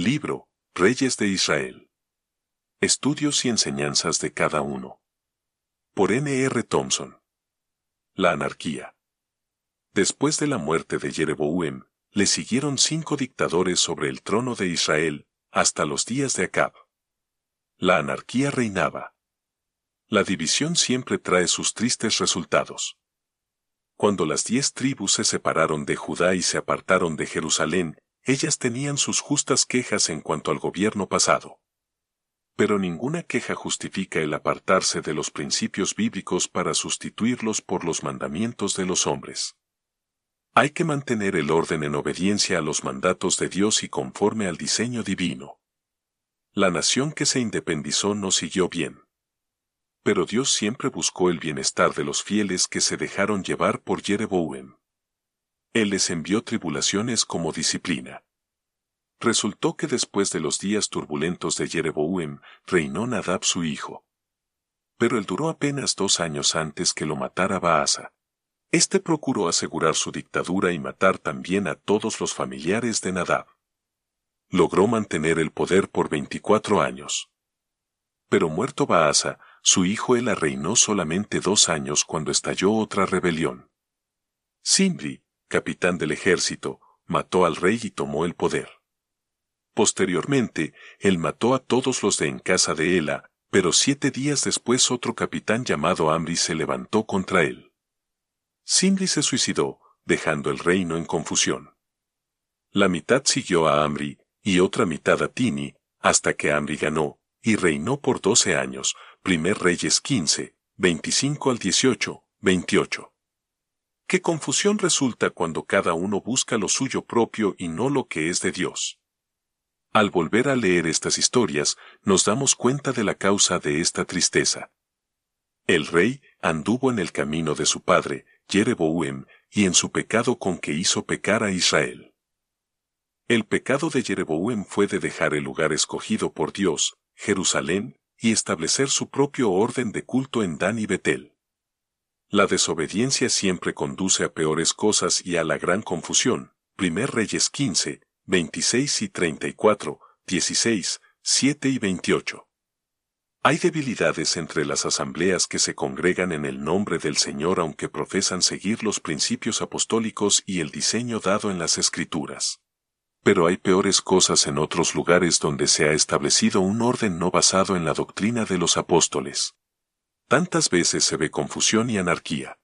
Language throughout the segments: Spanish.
Libro, Reyes de Israel. Estudios y enseñanzas de cada uno. Por N. R. Thompson. La anarquía. Después de la muerte de Jeroboam, le siguieron cinco dictadores sobre el trono de Israel, hasta los días de Acab. La anarquía reinaba. La división siempre trae sus tristes resultados. Cuando las diez tribus se separaron de Judá y se apartaron de Jerusalén, ellas tenían sus justas quejas en cuanto al gobierno pasado. Pero ninguna queja justifica el apartarse de los principios bíblicos para sustituirlos por los mandamientos de los hombres. Hay que mantener el orden en obediencia a los mandatos de Dios y conforme al diseño divino. La nación que se independizó no siguió bien. Pero Dios siempre buscó el bienestar de los fieles que se dejaron llevar por Jeroboam. Él les envió tribulaciones como disciplina. Resultó que después de los días turbulentos de Jeroboam, reinó Nadab su hijo. Pero él duró apenas dos años antes que lo matara Baasa. Este procuró asegurar su dictadura y matar también a todos los familiares de Nadab. Logró mantener el poder por 24 años. Pero muerto Baasa, su hijo Ela reinó solamente dos años cuando estalló otra rebelión. Simri, capitán del ejército, mató al rey y tomó el poder. Posteriormente, él mató a todos los de en casa de Ela, pero siete días después otro capitán llamado Amri se levantó contra él. Simri se suicidó, dejando el reino en confusión. La mitad siguió a Amri, y otra mitad a Tini, hasta que Amri ganó, y reinó por doce años, primer Reyes 15, 25 al 18, 28. Qué confusión resulta cuando cada uno busca lo suyo propio y no lo que es de Dios. Al volver a leer estas historias, nos damos cuenta de la causa de esta tristeza. El rey anduvo en el camino de su padre, Jeroboam, y en su pecado con que hizo pecar a Israel. El pecado de Jeroboam fue de dejar el lugar escogido por Dios, Jerusalén, y establecer su propio orden de culto en Dan y Betel. La desobediencia siempre conduce a peores cosas y a la gran confusión. Primer Reyes 15, 26 y 34, 16, 7 y 28. Hay debilidades entre las asambleas que se congregan en el nombre del Señor aunque profesan seguir los principios apostólicos y el diseño dado en las Escrituras. Pero hay peores cosas en otros lugares donde se ha establecido un orden no basado en la doctrina de los apóstoles. Tantas veces se ve confusión y anarquía.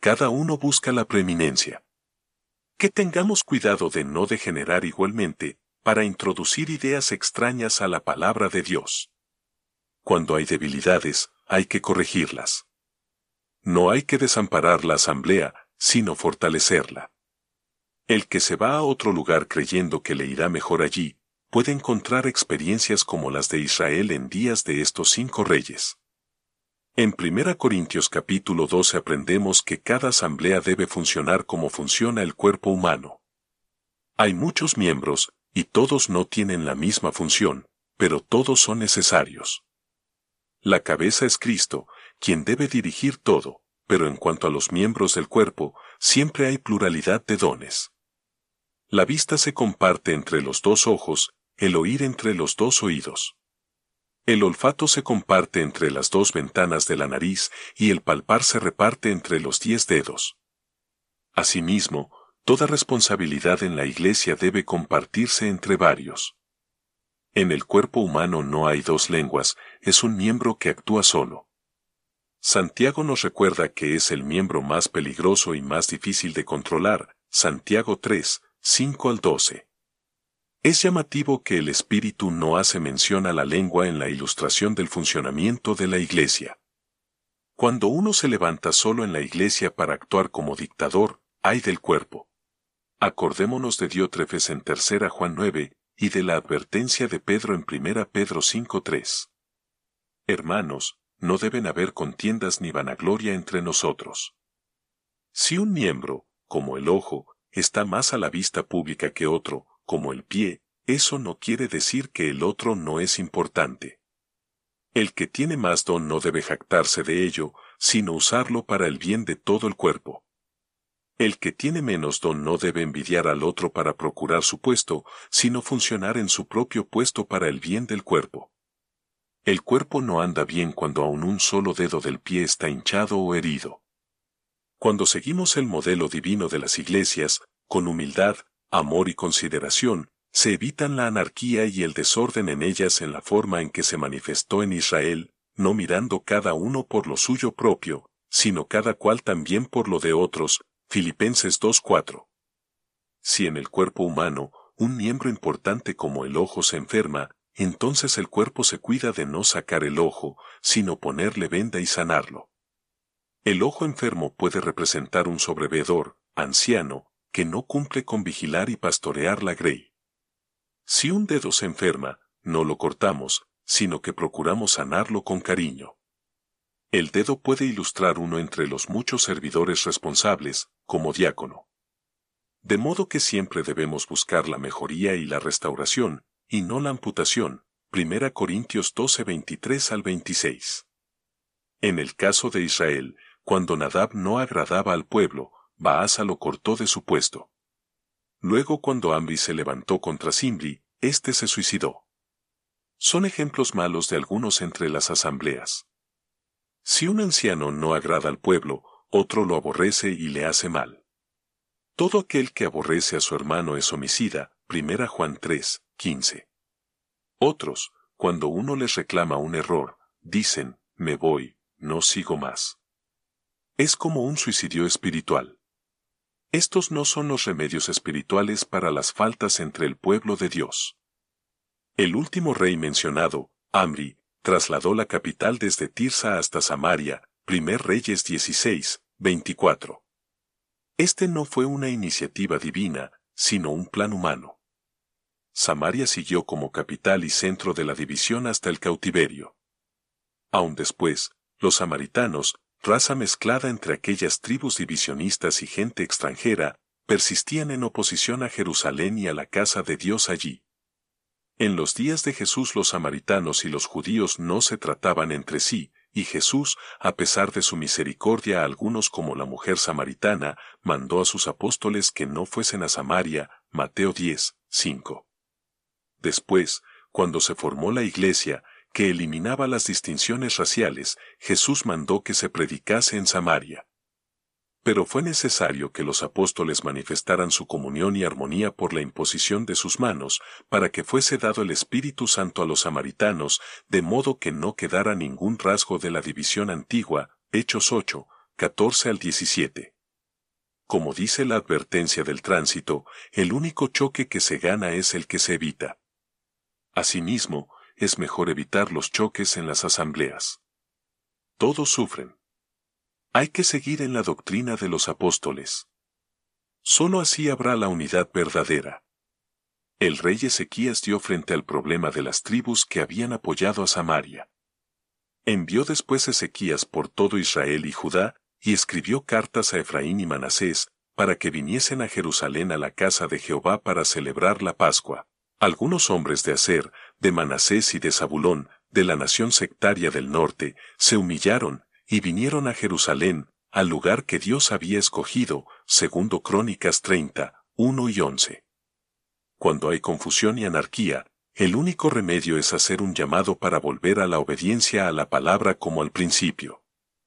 Cada uno busca la preeminencia. Que tengamos cuidado de no degenerar igualmente, para introducir ideas extrañas a la palabra de Dios. Cuando hay debilidades, hay que corregirlas. No hay que desamparar la asamblea, sino fortalecerla. El que se va a otro lugar creyendo que le irá mejor allí, puede encontrar experiencias como las de Israel en días de estos cinco reyes. En 1 Corintios capítulo 12 aprendemos que cada asamblea debe funcionar como funciona el cuerpo humano. Hay muchos miembros, y todos no tienen la misma función, pero todos son necesarios. La cabeza es Cristo, quien debe dirigir todo, pero en cuanto a los miembros del cuerpo, siempre hay pluralidad de dones. La vista se comparte entre los dos ojos, el oír entre los dos oídos. El olfato se comparte entre las dos ventanas de la nariz y el palpar se reparte entre los diez dedos. Asimismo, toda responsabilidad en la iglesia debe compartirse entre varios. En el cuerpo humano no hay dos lenguas, es un miembro que actúa solo. Santiago nos recuerda que es el miembro más peligroso y más difícil de controlar, Santiago 3, 5 al 12. Es llamativo que el espíritu no hace mención a la lengua en la ilustración del funcionamiento de la iglesia. Cuando uno se levanta solo en la iglesia para actuar como dictador, hay del cuerpo. Acordémonos de Diótrefes en tercera Juan 9, y de la advertencia de Pedro en primera Pedro 5.3. Hermanos, no deben haber contiendas ni vanagloria entre nosotros. Si un miembro, como el ojo, está más a la vista pública que otro, como el pie, eso no quiere decir que el otro no es importante. El que tiene más don no debe jactarse de ello, sino usarlo para el bien de todo el cuerpo. El que tiene menos don no debe envidiar al otro para procurar su puesto, sino funcionar en su propio puesto para el bien del cuerpo. El cuerpo no anda bien cuando aún un solo dedo del pie está hinchado o herido. Cuando seguimos el modelo divino de las iglesias, con humildad, amor y consideración, se evitan la anarquía y el desorden en ellas en la forma en que se manifestó en Israel, no mirando cada uno por lo suyo propio, sino cada cual también por lo de otros, Filipenses 2.4. Si en el cuerpo humano, un miembro importante como el ojo se enferma, entonces el cuerpo se cuida de no sacar el ojo, sino ponerle venda y sanarlo. El ojo enfermo puede representar un sobrevedor, anciano, que no cumple con vigilar y pastorear la grey. Si un dedo se enferma, no lo cortamos, sino que procuramos sanarlo con cariño. El dedo puede ilustrar uno entre los muchos servidores responsables, como diácono. De modo que siempre debemos buscar la mejoría y la restauración, y no la amputación. 1 Corintios 12 23 al 26. En el caso de Israel, cuando Nadab no agradaba al pueblo, Baasa lo cortó de su puesto. Luego cuando Amri se levantó contra Simri, éste se suicidó. Son ejemplos malos de algunos entre las asambleas. Si un anciano no agrada al pueblo, otro lo aborrece y le hace mal. Todo aquel que aborrece a su hermano es homicida, 1 Juan 3, 15. Otros, cuando uno les reclama un error, dicen, me voy, no sigo más. Es como un suicidio espiritual. Estos no son los remedios espirituales para las faltas entre el pueblo de Dios. El último rey mencionado, Amri, trasladó la capital desde Tirsa hasta Samaria, primer Reyes 16, 24. Este no fue una iniciativa divina, sino un plan humano. Samaria siguió como capital y centro de la división hasta el cautiverio. Aún después, los samaritanos, raza mezclada entre aquellas tribus divisionistas y gente extranjera, persistían en oposición a Jerusalén y a la casa de Dios allí. En los días de Jesús los samaritanos y los judíos no se trataban entre sí, y Jesús, a pesar de su misericordia a algunos como la mujer samaritana, mandó a sus apóstoles que no fuesen a Samaria, Mateo 10, 5. Después, cuando se formó la iglesia, que eliminaba las distinciones raciales, Jesús mandó que se predicase en Samaria. Pero fue necesario que los apóstoles manifestaran su comunión y armonía por la imposición de sus manos, para que fuese dado el Espíritu Santo a los samaritanos, de modo que no quedara ningún rasgo de la división antigua, Hechos 8, 14 al 17. Como dice la advertencia del tránsito, el único choque que se gana es el que se evita. Asimismo, es mejor evitar los choques en las asambleas. Todos sufren. Hay que seguir en la doctrina de los apóstoles. Solo así habrá la unidad verdadera. El rey Ezequías dio frente al problema de las tribus que habían apoyado a Samaria. Envió después Ezequías por todo Israel y Judá, y escribió cartas a Efraín y Manasés, para que viniesen a Jerusalén a la casa de Jehová para celebrar la Pascua. Algunos hombres de Aser, de Manasés y de Zabulón, de la nación sectaria del norte, se humillaron, y vinieron a Jerusalén, al lugar que Dios había escogido, segundo Crónicas 30, 1 y 11. Cuando hay confusión y anarquía, el único remedio es hacer un llamado para volver a la obediencia a la palabra como al principio.